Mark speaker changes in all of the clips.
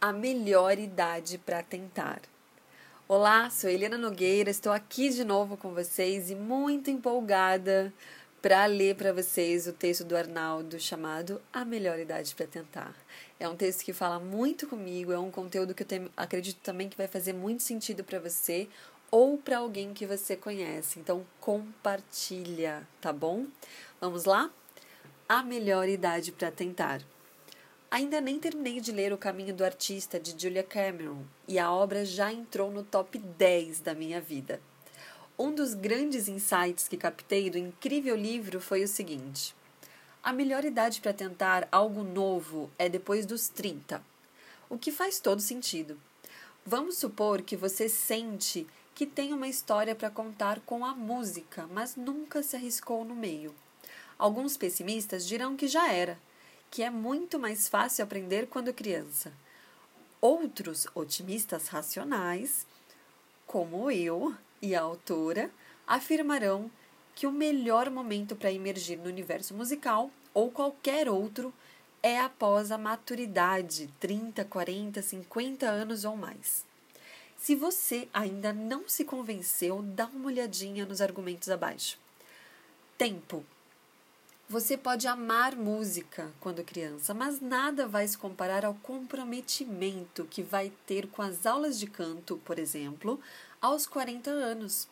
Speaker 1: a melhor idade para tentar. Olá, sou Helena Nogueira, estou aqui de novo com vocês e muito empolgada para ler para vocês o texto do Arnaldo chamado A Melhor Idade para Tentar. É um texto que fala muito comigo, é um conteúdo que eu acredito também que vai fazer muito sentido para você ou para alguém que você conhece. Então compartilha, tá bom? Vamos lá? A Melhor Idade para Tentar. Ainda nem terminei de ler O Caminho do Artista de Julia Cameron e a obra já entrou no top 10 da minha vida. Um dos grandes insights que captei do incrível livro foi o seguinte: a melhor idade para tentar algo novo é depois dos 30, o que faz todo sentido. Vamos supor que você sente que tem uma história para contar com a música, mas nunca se arriscou no meio. Alguns pessimistas dirão que já era que é muito mais fácil aprender quando criança. Outros otimistas racionais, como eu e a autora, afirmarão que o melhor momento para emergir no universo musical ou qualquer outro é após a maturidade, 30, 40, 50 anos ou mais. Se você ainda não se convenceu, dá uma olhadinha nos argumentos abaixo. Tempo você pode amar música quando criança, mas nada vai se comparar ao comprometimento que vai ter com as aulas de canto, por exemplo, aos 40 anos.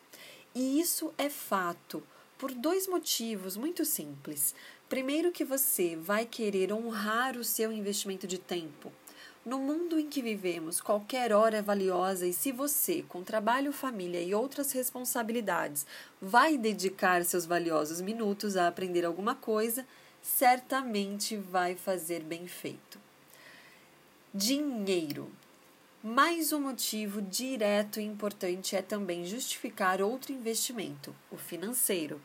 Speaker 1: E isso é fato por dois motivos muito simples. Primeiro, que você vai querer honrar o seu investimento de tempo. No mundo em que vivemos, qualquer hora é valiosa e se você, com trabalho, família e outras responsabilidades, vai dedicar seus valiosos minutos a aprender alguma coisa, certamente vai fazer bem feito. Dinheiro. Mais um motivo direto e importante é também justificar outro investimento, o financeiro.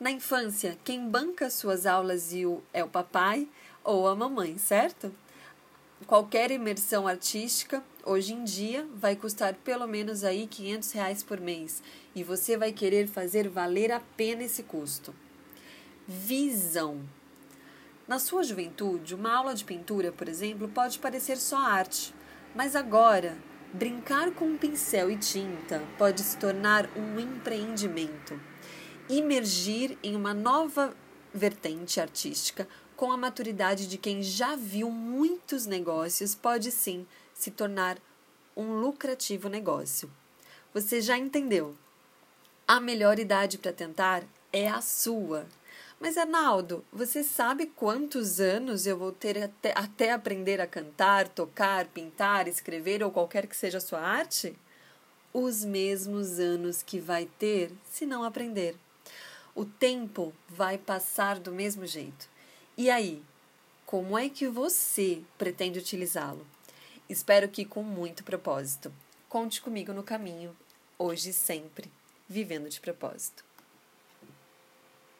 Speaker 1: Na infância, quem banca suas aulas é o papai ou a mamãe, certo? Qualquer imersão artística hoje em dia vai custar pelo menos aí 500 reais por mês e você vai querer fazer valer a pena esse custo. Visão. Na sua juventude, uma aula de pintura, por exemplo, pode parecer só arte, mas agora brincar com pincel e tinta pode se tornar um empreendimento. Imergir em uma nova vertente artística com a maturidade de quem já viu muitos negócios, pode sim se tornar um lucrativo negócio. Você já entendeu? A melhor idade para tentar é a sua. Mas, Arnaldo, você sabe quantos anos eu vou ter até, até aprender a cantar, tocar, pintar, escrever ou qualquer que seja a sua arte? Os mesmos anos que vai ter se não aprender. O tempo vai passar do mesmo jeito. E aí, como é que você pretende utilizá-lo? Espero que com muito propósito. Conte comigo no caminho, hoje e sempre, vivendo de propósito.